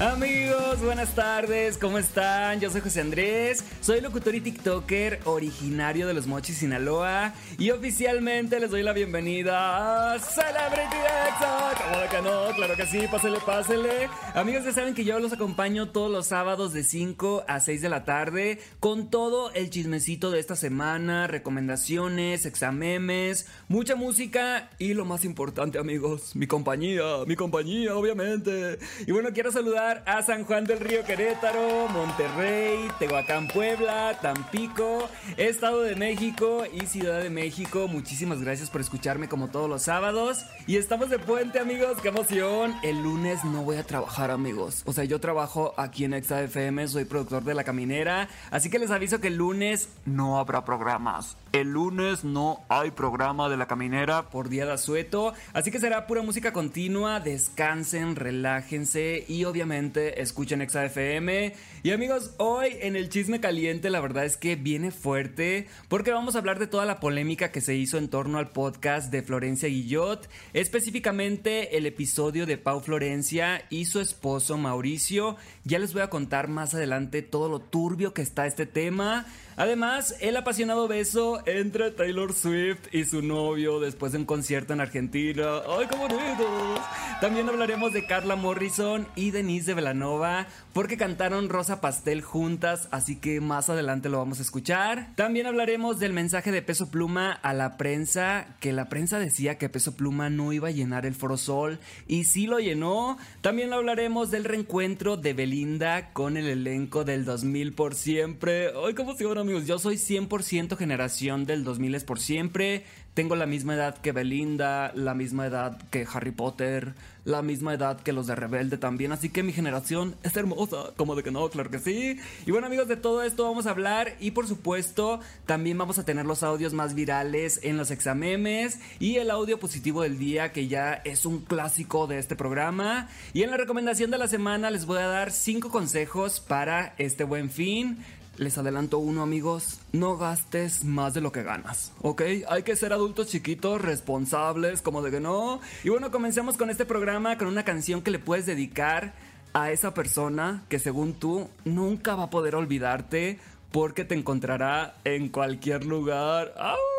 Amigos, buenas tardes, ¿cómo están? Yo soy José Andrés, soy locutor y TikToker originario de Los Mochis, Sinaloa y oficialmente les doy la bienvenida a Celebrity Exa. ¿Cómo que no? Claro que sí, pásele, pásele. Amigos, ya saben que yo los acompaño todos los sábados de 5 a 6 de la tarde con todo el chismecito de esta semana, recomendaciones, examemes, mucha música y lo más importante, amigos, mi compañía, mi compañía, obviamente. Y bueno, quiero saludar a San Juan del Río Querétaro, Monterrey, Tehuacán, Puebla, Tampico, Estado de México y Ciudad de México. Muchísimas gracias por escucharme como todos los sábados. Y estamos de puente, amigos. ¡Qué emoción! El lunes no voy a trabajar, amigos. O sea, yo trabajo aquí en Exa FM, soy productor de La Caminera. Así que les aviso que el lunes no habrá programas. El lunes no hay programa de La Caminera por día de asueto. Así que será pura música continua. Descansen, relájense y obviamente escuchen FM Y amigos, hoy en el chisme caliente la verdad es que viene fuerte porque vamos a hablar de toda la polémica que se hizo en torno al podcast de Florencia Guillot, específicamente el episodio de Pau Florencia y su esposo Mauricio. Ya les voy a contar más adelante todo lo turbio que está este tema. Además, el apasionado beso entre Taylor Swift y su novio después de un concierto en Argentina. ¡Ay, qué bonitos! También hablaremos de Carla Morrison y Denise de Velanova porque cantaron Rosa Pastel juntas, así que más adelante lo vamos a escuchar. También hablaremos del mensaje de Peso Pluma a la prensa, que la prensa decía que Peso Pluma no iba a llenar el Foro Sol y sí lo llenó. También hablaremos del reencuentro de Belinda con el elenco del 2000 por siempre. ¡Ay, cómo se amigos! Yo soy 100% generación del 2000 es por siempre. Tengo la misma edad que Belinda, la misma edad que Harry Potter, la misma edad que los de Rebelde también, así que mi generación es hermosa, como de que no, claro que sí. Y bueno amigos, de todo esto vamos a hablar y por supuesto también vamos a tener los audios más virales en los examemes y el audio positivo del día que ya es un clásico de este programa. Y en la recomendación de la semana les voy a dar 5 consejos para este buen fin. Les adelanto uno, amigos. No gastes más de lo que ganas, ¿ok? Hay que ser adultos chiquitos, responsables, como de que no. Y bueno, comencemos con este programa con una canción que le puedes dedicar a esa persona que según tú nunca va a poder olvidarte porque te encontrará en cualquier lugar. ¡Au!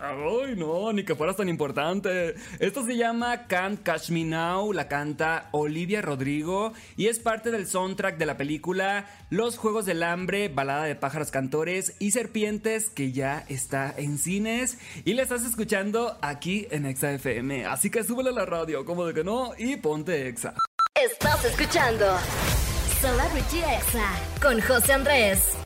Ay, no, ni que fueras tan importante. Esto se llama Can't Catch Me Now, la canta Olivia Rodrigo y es parte del soundtrack de la película Los Juegos del Hambre, balada de pájaros cantores y serpientes que ya está en cines y la estás escuchando aquí en Exa FM. Así que súbele a la radio, como de que no, y ponte Exa. Estás escuchando Celebrity Exa con José Andrés.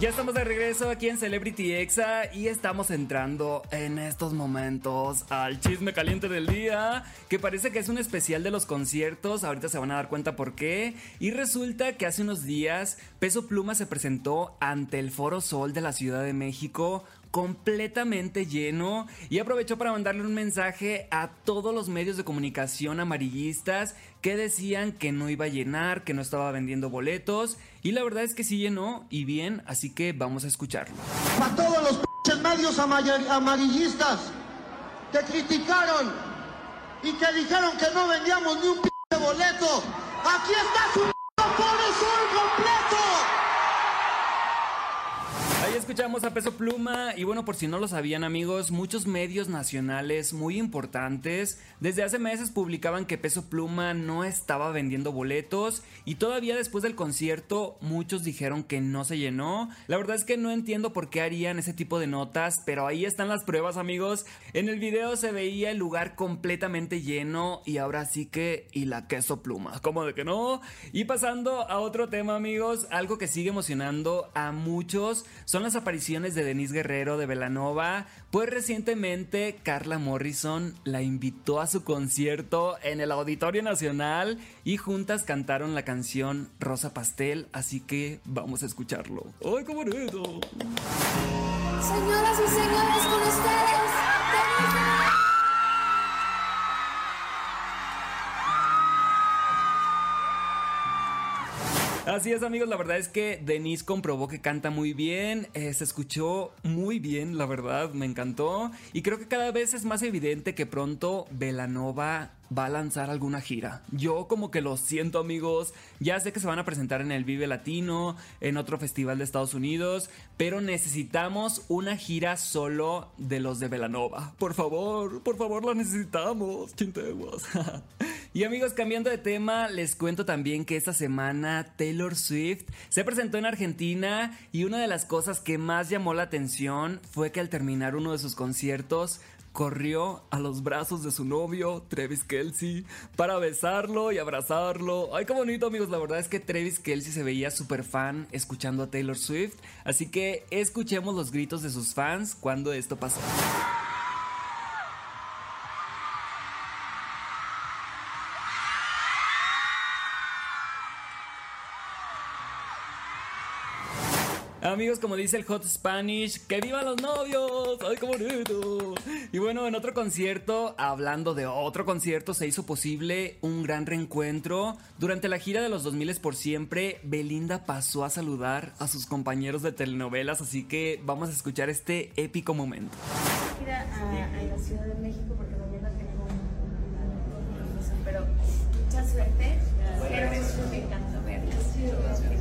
Ya estamos de regreso aquí en Celebrity Exa y estamos entrando en estos momentos al chisme caliente del día, que parece que es un especial de los conciertos, ahorita se van a dar cuenta por qué, y resulta que hace unos días Peso Pluma se presentó ante el Foro Sol de la Ciudad de México completamente lleno. Y aprovechó para mandarle un mensaje a todos los medios de comunicación amarillistas que decían que no iba a llenar, que no estaba vendiendo boletos. Y la verdad es que sí llenó y bien, así que vamos a escucharlo. A todos los medios amarillistas que criticaron y que dijeron que no vendíamos ni un boleto, aquí está su Foro Sol completo escuchamos a Peso Pluma y bueno, por si no lo sabían amigos, muchos medios nacionales muy importantes desde hace meses publicaban que Peso Pluma no estaba vendiendo boletos y todavía después del concierto muchos dijeron que no se llenó. La verdad es que no entiendo por qué harían ese tipo de notas, pero ahí están las pruebas amigos. En el video se veía el lugar completamente lleno y ahora sí que y la queso pluma, como de que no. Y pasando a otro tema amigos, algo que sigue emocionando a muchos son las apariciones de Denise Guerrero de Velanova, pues recientemente Carla Morrison la invitó a su concierto en el Auditorio Nacional y juntas cantaron la canción Rosa Pastel, así que vamos a escucharlo. ¡Ay, qué bonito! Señoras y señores, con ustedes, Así es, amigos. La verdad es que Denise comprobó que canta muy bien. eh, se escuchó muy bien, la verdad. Me encantó. Y creo que cada vez es más evidente que pronto Velanova va a lanzar alguna gira. Yo como que lo siento amigos, ya sé que se van a presentar en el Vive Latino, en otro festival de Estados Unidos, pero necesitamos una gira solo de los de Velanova. Por favor, por favor la necesitamos, chinteguas. y amigos, cambiando de tema, les cuento también que esta semana Taylor Swift se presentó en Argentina y una de las cosas que más llamó la atención fue que al terminar uno de sus conciertos corrió a los brazos de su novio, Travis Kelsey, para besarlo y abrazarlo. Ay, qué bonito, amigos. La verdad es que Travis Kelsey se veía súper fan escuchando a Taylor Swift. Así que escuchemos los gritos de sus fans cuando esto pasó. Amigos, como dice el Hot Spanish, ¡que vivan los novios! ¡Ay, qué bonito! Y bueno, en otro concierto, hablando de otro concierto, se hizo posible un gran reencuentro. Durante la gira de los 2000 por siempre, Belinda pasó a saludar a sus compañeros de telenovelas, así que vamos a escuchar este épico momento. a, a- a la Ciudad de México porque mañana tengo pero mucha suerte. Me encanta verlas.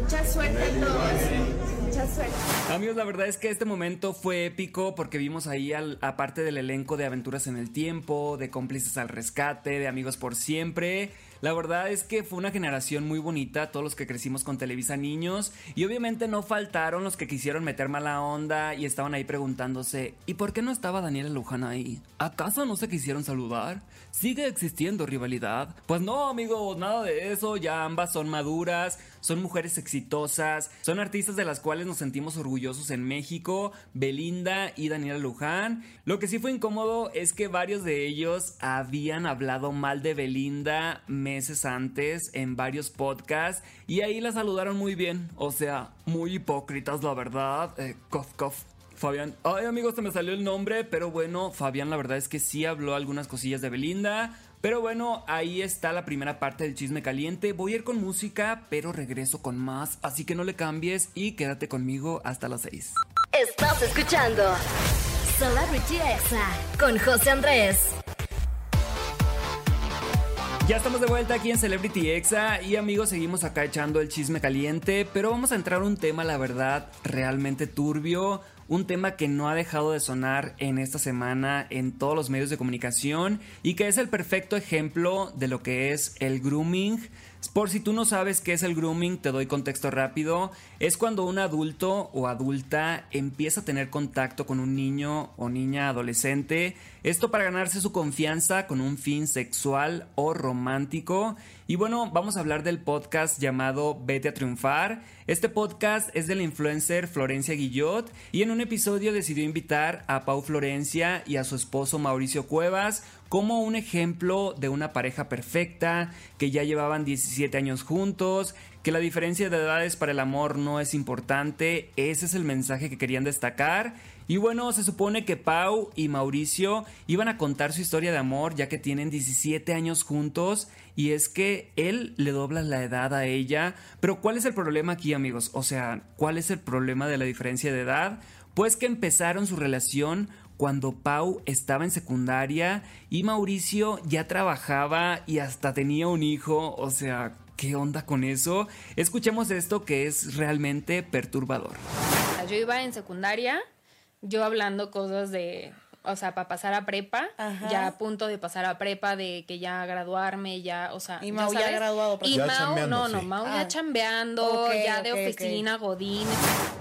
Mucha suerte a todos. Mucha suerte. Amigos, la verdad es que este momento fue épico porque vimos ahí, al, aparte del elenco de Aventuras en el Tiempo, de Cómplices al Rescate, de Amigos por Siempre. La verdad es que fue una generación muy bonita, todos los que crecimos con Televisa Niños. Y obviamente no faltaron los que quisieron meter mala onda y estaban ahí preguntándose: ¿y por qué no estaba Daniela Luján ahí? ¿Acaso no se quisieron saludar? ¿Sigue existiendo rivalidad? Pues no, amigos, nada de eso. Ya ambas son maduras, son mujeres exitosas, son artistas de las cuales nos sentimos orgullosos en México, Belinda y Daniela Luján. Lo que sí fue incómodo es que varios de ellos habían hablado mal de Belinda meses antes en varios podcasts y ahí la saludaron muy bien, o sea, muy hipócritas la verdad. Eh, cof, cof. Fabián, ay amigos, se me salió el nombre, pero bueno, Fabián la verdad es que sí habló algunas cosillas de Belinda. Pero bueno, ahí está la primera parte del chisme caliente. Voy a ir con música, pero regreso con más. Así que no le cambies y quédate conmigo hasta las 6. Estás escuchando Celebrity Exa con José Andrés. Ya estamos de vuelta aquí en Celebrity Exa y amigos seguimos acá echando el chisme caliente, pero vamos a entrar a un tema la verdad realmente turbio, un tema que no ha dejado de sonar en esta semana en todos los medios de comunicación y que es el perfecto ejemplo de lo que es el grooming. Por si tú no sabes qué es el grooming, te doy contexto rápido. Es cuando un adulto o adulta empieza a tener contacto con un niño o niña adolescente. Esto para ganarse su confianza con un fin sexual o romántico. Y bueno, vamos a hablar del podcast llamado Vete a Triunfar. Este podcast es de la influencer Florencia Guillot y en un episodio decidió invitar a Pau Florencia y a su esposo Mauricio Cuevas como un ejemplo de una pareja perfecta, que ya llevaban 17 años juntos, que la diferencia de edades para el amor no es importante, ese es el mensaje que querían destacar. Y bueno, se supone que Pau y Mauricio iban a contar su historia de amor ya que tienen 17 años juntos y es que él le dobla la edad a ella. Pero ¿cuál es el problema aquí amigos? O sea, ¿cuál es el problema de la diferencia de edad? Pues que empezaron su relación cuando Pau estaba en secundaria y Mauricio ya trabajaba y hasta tenía un hijo, o sea, ¿qué onda con eso? Escuchemos esto que es realmente perturbador. Yo iba en secundaria, yo hablando cosas de, o sea, para pasar a prepa, Ajá. ya a punto de pasar a prepa, de que ya graduarme, ya, o sea. Y Mau ya sabes. graduado, Y Ya Mau, no, no, sí. Mau Ah. ya chambeando, Ok, ya de oficina, godín.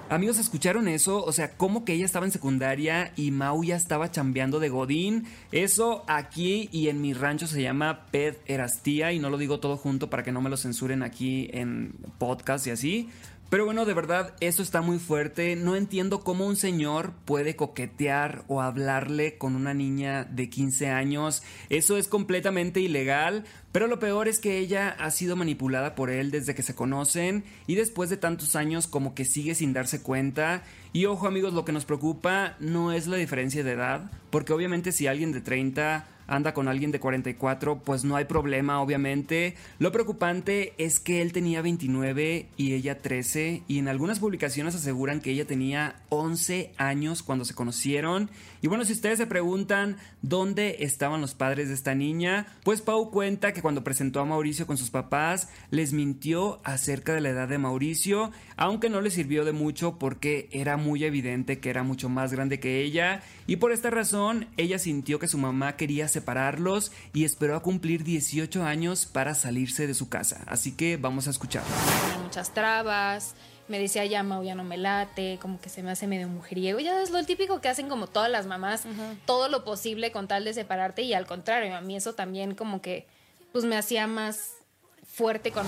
Amigos, ¿escucharon eso? O sea, ¿cómo que ella estaba en secundaria y Mau ya estaba chambeando de Godín? Eso aquí y en mi rancho se llama Ped Erastía y no lo digo todo junto para que no me lo censuren aquí en podcast y así. Pero bueno, de verdad, esto está muy fuerte. No entiendo cómo un señor puede coquetear o hablarle con una niña de 15 años. Eso es completamente ilegal. Pero lo peor es que ella ha sido manipulada por él desde que se conocen y después de tantos años como que sigue sin darse cuenta. Y ojo amigos, lo que nos preocupa no es la diferencia de edad, porque obviamente si alguien de 30 anda con alguien de 44, pues no hay problema, obviamente. Lo preocupante es que él tenía 29 y ella 13, y en algunas publicaciones aseguran que ella tenía 11 años cuando se conocieron. Y bueno, si ustedes se preguntan dónde estaban los padres de esta niña, pues Pau cuenta que cuando presentó a Mauricio con sus papás, les mintió acerca de la edad de Mauricio, aunque no le sirvió de mucho porque era muy evidente que era mucho más grande que ella, y por esta razón ella sintió que su mamá quería separarlos y esperó a cumplir 18 años para salirse de su casa. Así que vamos a escuchar. muchas trabas. Me decía ya Mau ya no me late, como que se me hace medio mujeriego. Ya es lo típico que hacen como todas las mamás, todo lo posible con tal de separarte y al contrario, a mí eso también como que pues me hacía más fuerte con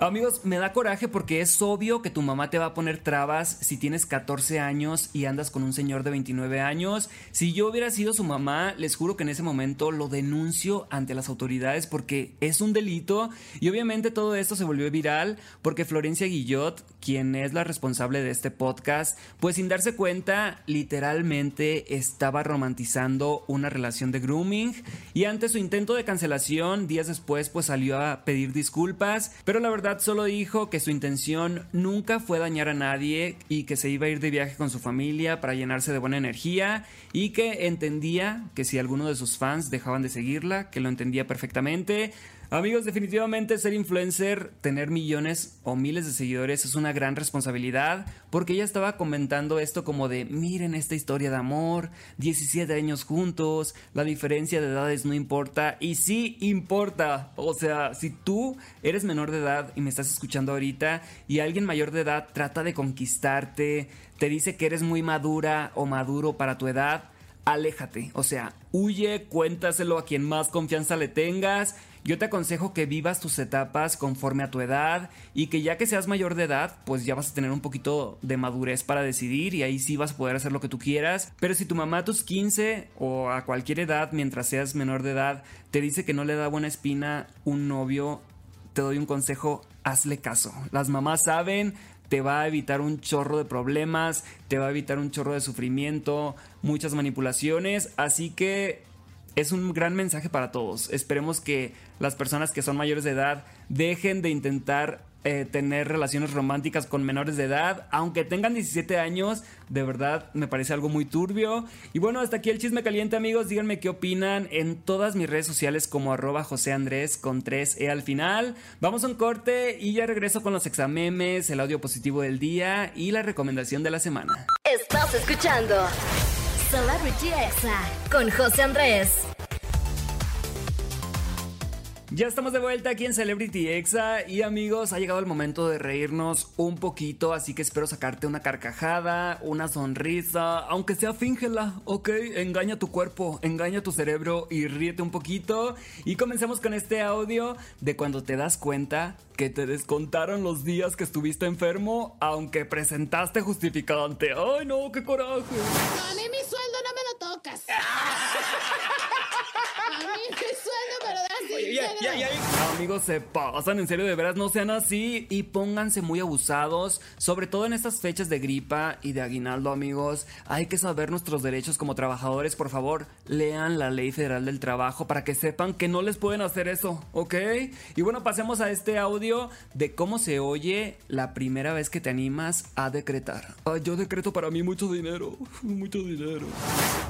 Amigos, me da coraje porque es obvio que tu mamá te va a poner trabas si tienes 14 años y andas con un señor de 29 años. Si yo hubiera sido su mamá, les juro que en ese momento lo denuncio ante las autoridades porque es un delito y obviamente todo esto se volvió viral porque Florencia Guillot, quien es la responsable de este podcast, pues sin darse cuenta, literalmente estaba romantizando una relación de grooming y ante su intento de cancelación, días después pues salió a pedir disculpas, pero la verdad solo dijo que su intención nunca fue dañar a nadie y que se iba a ir de viaje con su familia para llenarse de buena energía y que entendía que si alguno de sus fans dejaban de seguirla, que lo entendía perfectamente, Amigos, definitivamente ser influencer, tener millones o miles de seguidores es una gran responsabilidad porque ella estaba comentando esto como de miren esta historia de amor, 17 años juntos, la diferencia de edades no importa y sí importa. O sea, si tú eres menor de edad y me estás escuchando ahorita y alguien mayor de edad trata de conquistarte, te dice que eres muy madura o maduro para tu edad, aléjate, o sea, huye, cuéntaselo a quien más confianza le tengas yo te aconsejo que vivas tus etapas conforme a tu edad y que ya que seas mayor de edad, pues ya vas a tener un poquito de madurez para decidir y ahí sí vas a poder hacer lo que tú quieras. Pero si tu mamá a tus 15 o a cualquier edad, mientras seas menor de edad, te dice que no le da buena espina un novio, te doy un consejo, hazle caso. Las mamás saben, te va a evitar un chorro de problemas, te va a evitar un chorro de sufrimiento, muchas manipulaciones, así que es un gran mensaje para todos. Esperemos que las personas que son mayores de edad dejen de intentar eh, tener relaciones románticas con menores de edad, aunque tengan 17 años, de verdad me parece algo muy turbio. Y bueno, hasta aquí el chisme caliente amigos, díganme qué opinan en todas mis redes sociales como arroba José Andrés con 3E al final. Vamos a un corte y ya regreso con los examemes, el audio positivo del día y la recomendación de la semana. Estás escuchando Celebrity Exa con José Andrés. Ya estamos de vuelta aquí en Celebrity Exa y amigos, ha llegado el momento de reírnos un poquito, así que espero sacarte una carcajada, una sonrisa, aunque sea fíngela, ¿ok? Engaña tu cuerpo, engaña tu cerebro y ríete un poquito. Y comencemos con este audio de cuando te das cuenta que te descontaron los días que estuviste enfermo, aunque presentaste justificante. ¡Ay no, qué coraje! Mi sueldo no me lo tocas. A mí mi sueldo me Amigos, se pasan, en serio, de veras, no sean así y pónganse muy abusados, sobre todo en estas fechas de gripa y de aguinaldo, amigos. Hay que saber nuestros derechos como trabajadores, por favor, lean la ley federal del trabajo para que sepan que no les pueden hacer eso, ¿ok? Y bueno, pasemos a este audio de cómo se oye la primera vez que te animas a decretar. Ay, yo decreto para mí mucho dinero, mucho dinero.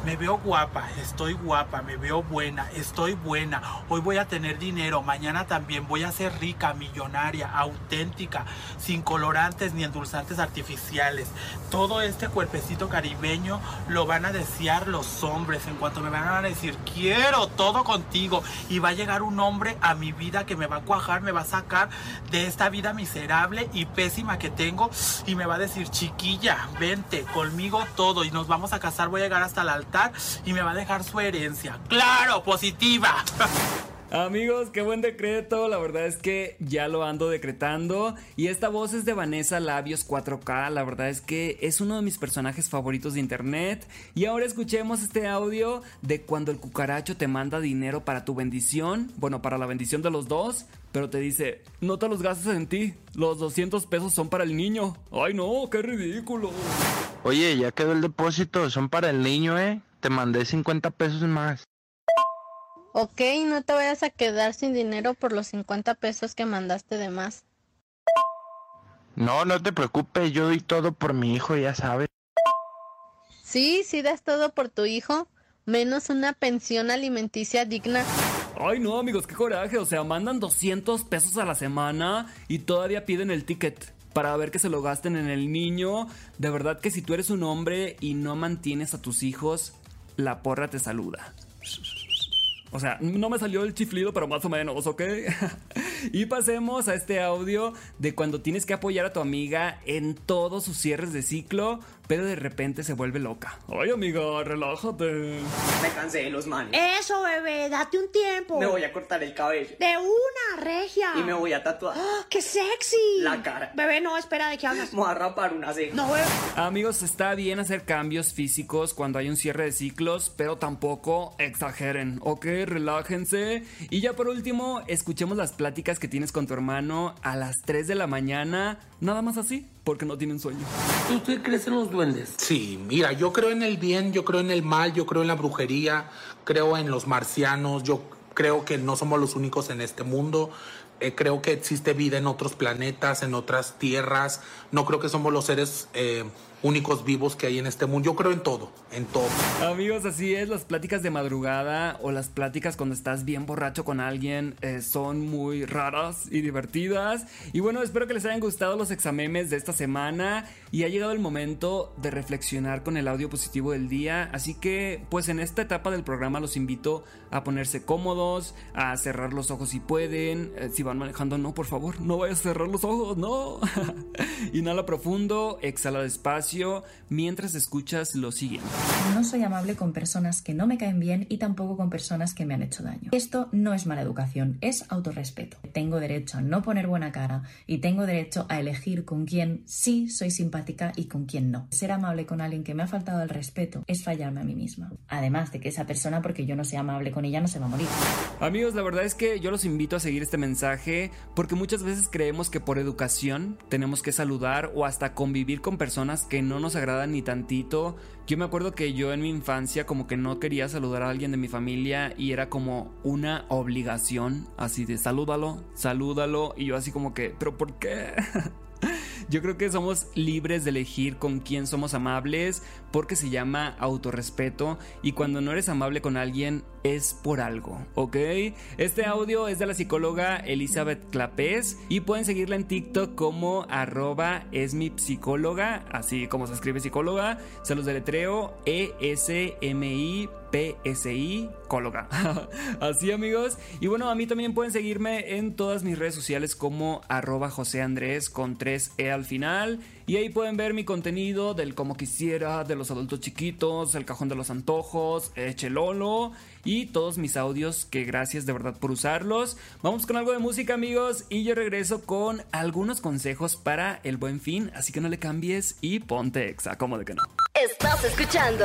Me veo guapa, estoy guapa, me veo buena, estoy buena. Hoy voy a tener dinero, mañana también voy a ser rica, millonaria, auténtica, sin colorantes ni endulzantes artificiales. Todo este cuerpecito caribeño lo van a desear los hombres en cuanto me van a decir, quiero todo contigo. Y va a llegar un hombre a mi vida que me va a cuajar, me va a sacar de esta vida miserable y pésima que tengo y me va a decir, chiquilla, vente conmigo todo y nos vamos a casar, voy a llegar hasta el altar y me va a dejar su herencia. Claro, positiva. Amigos, qué buen decreto. La verdad es que ya lo ando decretando. Y esta voz es de Vanessa Labios 4K. La verdad es que es uno de mis personajes favoritos de internet. Y ahora escuchemos este audio de cuando el cucaracho te manda dinero para tu bendición. Bueno, para la bendición de los dos. Pero te dice, no te los gastes en ti. Los 200 pesos son para el niño. Ay no, qué ridículo. Oye, ya quedó el depósito. Son para el niño, ¿eh? Te mandé 50 pesos más. Ok, no te vayas a quedar sin dinero por los 50 pesos que mandaste de más. No, no te preocupes, yo doy todo por mi hijo, ya sabes. Sí, sí das todo por tu hijo, menos una pensión alimenticia digna. Ay, no, amigos, qué coraje. O sea, mandan 200 pesos a la semana y todavía piden el ticket para ver que se lo gasten en el niño. De verdad que si tú eres un hombre y no mantienes a tus hijos, la porra te saluda. O sea, no me salió el chiflido, pero más o menos, ¿ok? y pasemos a este audio de cuando tienes que apoyar a tu amiga en todos sus cierres de ciclo, pero de repente se vuelve loca. Ay, amiga, relájate. Me cansé de los manes. Eso, bebé, date un tiempo. Me voy a cortar el cabello. De una, regia. Y me voy a tatuar. ¡Ah, ¡Qué sexy! La cara. Bebé, no, espera, ¿de qué hablas? Me voy a rapar una ceja. No, bebé. Amigos, está bien hacer cambios físicos cuando hay un cierre de ciclos, pero tampoco exageren, ¿ok? Relájense. Y ya por último, escuchemos las pláticas que tienes con tu hermano a las 3 de la mañana, nada más así, porque no tienen sueño. ¿Usted crees en los duendes? Sí, mira, yo creo en el bien, yo creo en el mal, yo creo en la brujería, creo en los marcianos, yo creo que no somos los únicos en este mundo. eh, creo que existe vida en otros planetas, en otras tierras. No creo que somos los seres eh, únicos vivos que hay en este mundo. Yo creo en todo, en todo. Amigos, así es, las pláticas de madrugada o las pláticas cuando estás bien borracho con alguien eh, son muy raras y divertidas. Y bueno, espero que les hayan gustado los examemes de esta semana y ha llegado el momento de reflexionar con el audio positivo del día. Así que, pues en esta etapa del programa los invito a ponerse cómodos, a cerrar los ojos si pueden. Eh, si van manejando, no, por favor, no vayas a cerrar los ojos, no. Inhala profundo, exhala despacio mientras escuchas lo siguiente. No soy amable con personas que no me caen bien y tampoco con personas que me han hecho daño. Esto no es mala educación, es autorrespeto. Tengo derecho a no poner buena cara y tengo derecho a elegir con quién sí soy simpática y con quién no. Ser amable con alguien que me ha faltado el respeto es fallarme a mí misma. Además de que esa persona, porque yo no sea amable con ella, no se va a morir. Amigos, la verdad es que yo los invito a seguir este mensaje porque muchas veces creemos que por educación tenemos que saludar o hasta convivir con personas que no nos agradan ni tantito. Yo me acuerdo que yo en mi infancia como que no quería saludar a alguien de mi familia y era como una obligación así de salúdalo, salúdalo y yo así como que, pero ¿por qué? Yo creo que somos libres de elegir con quién somos amables porque se llama autorrespeto y cuando no eres amable con alguien es por algo, ¿ok? Este audio es de la psicóloga Elizabeth Clapés y pueden seguirla en TikTok como arroba es mi psicóloga, así como se escribe psicóloga, se los deletreo E-S-M-I PSI Cóloga. Así amigos. Y bueno, a mí también pueden seguirme en todas mis redes sociales como arroba José Andrés con 3E al final. Y ahí pueden ver mi contenido del como quisiera, de los adultos chiquitos, el cajón de los antojos, Echelolo y todos mis audios que gracias de verdad por usarlos. Vamos con algo de música amigos y yo regreso con algunos consejos para el buen fin. Así que no le cambies y ponte exa, como de que no. Estás escuchando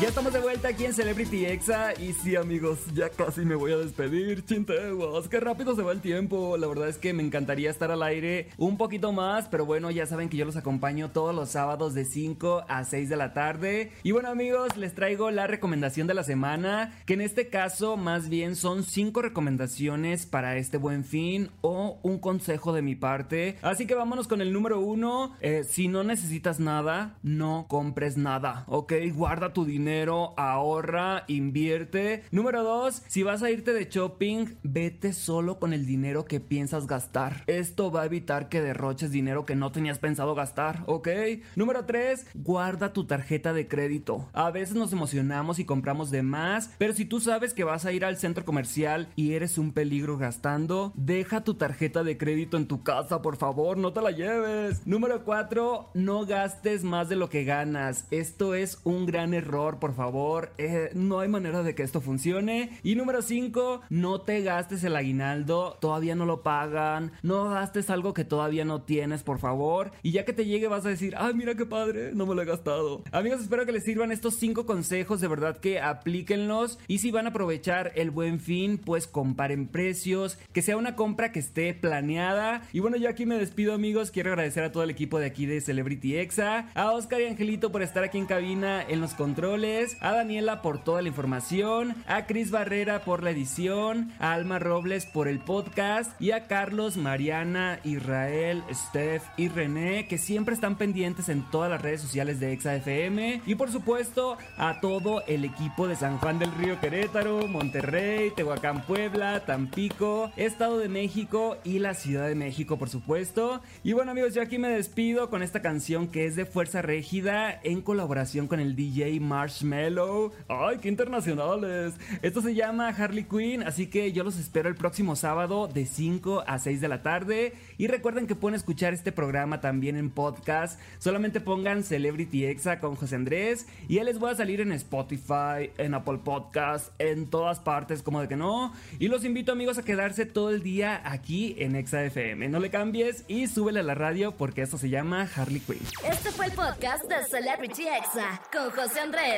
Ya estamos de vuelta aquí en Celebrity Exa y sí amigos, ya casi me voy a despedir, chinteguas, qué rápido se va el tiempo, la verdad es que me encantaría estar al aire un poquito más, pero bueno, ya saben que yo los acompaño todos los sábados de 5 a 6 de la tarde. Y bueno amigos, les traigo la recomendación de la semana, que en este caso más bien son 5 recomendaciones para este buen fin o un consejo de mi parte, así que vámonos con el número 1, eh, si no necesitas nada, no compres nada, ok, guarda tu dinero ahorra, invierte. Número dos, si vas a irte de shopping, vete solo con el dinero que piensas gastar. Esto va a evitar que derroches dinero que no tenías pensado gastar, ¿ok? Número tres, guarda tu tarjeta de crédito. A veces nos emocionamos y compramos de más, pero si tú sabes que vas a ir al centro comercial y eres un peligro gastando, deja tu tarjeta de crédito en tu casa, por favor, no te la lleves. Número cuatro, no gastes más de lo que ganas. Esto es un gran error por favor, eh, no hay manera de que esto funcione. Y número 5, no te gastes el aguinaldo, todavía no lo pagan, no gastes algo que todavía no tienes, por favor. Y ya que te llegue vas a decir, ay, mira qué padre, no me lo he gastado. Amigos, espero que les sirvan estos 5 consejos, de verdad que aplíquenlos. Y si van a aprovechar el buen fin, pues comparen precios, que sea una compra que esté planeada. Y bueno, yo aquí me despido, amigos. Quiero agradecer a todo el equipo de aquí de Celebrity Exa, a Oscar y Angelito por estar aquí en cabina en los controles, a Daniela por toda la información, a Cris Barrera por la edición, a Alma Robles por el podcast y a Carlos, Mariana, Israel, Steph y René que siempre están pendientes en todas las redes sociales de Exa FM y por supuesto a todo el equipo de San Juan del Río Querétaro, Monterrey, Tehuacán, Puebla, Tampico, Estado de México y la Ciudad de México por supuesto. Y bueno amigos, yo aquí me despido con esta canción que es de Fuerza Régida en colaboración con el DJ Marshmello. ¡Ay, qué internacionales! Esto se llama Harley Quinn, así que yo los espero el próximo sábado de 5 a 6 de la tarde. Y recuerden que pueden escuchar este programa también en podcast. Solamente pongan Celebrity Exa con José Andrés y ya les voy a salir en Spotify, en Apple Podcast, en todas partes, como de que no. Y los invito amigos a quedarse todo el día aquí en Exa FM. No le cambies y súbele a la radio porque esto se llama Harley Quinn. Este fue el podcast de Celebrity Exa con José Andrés.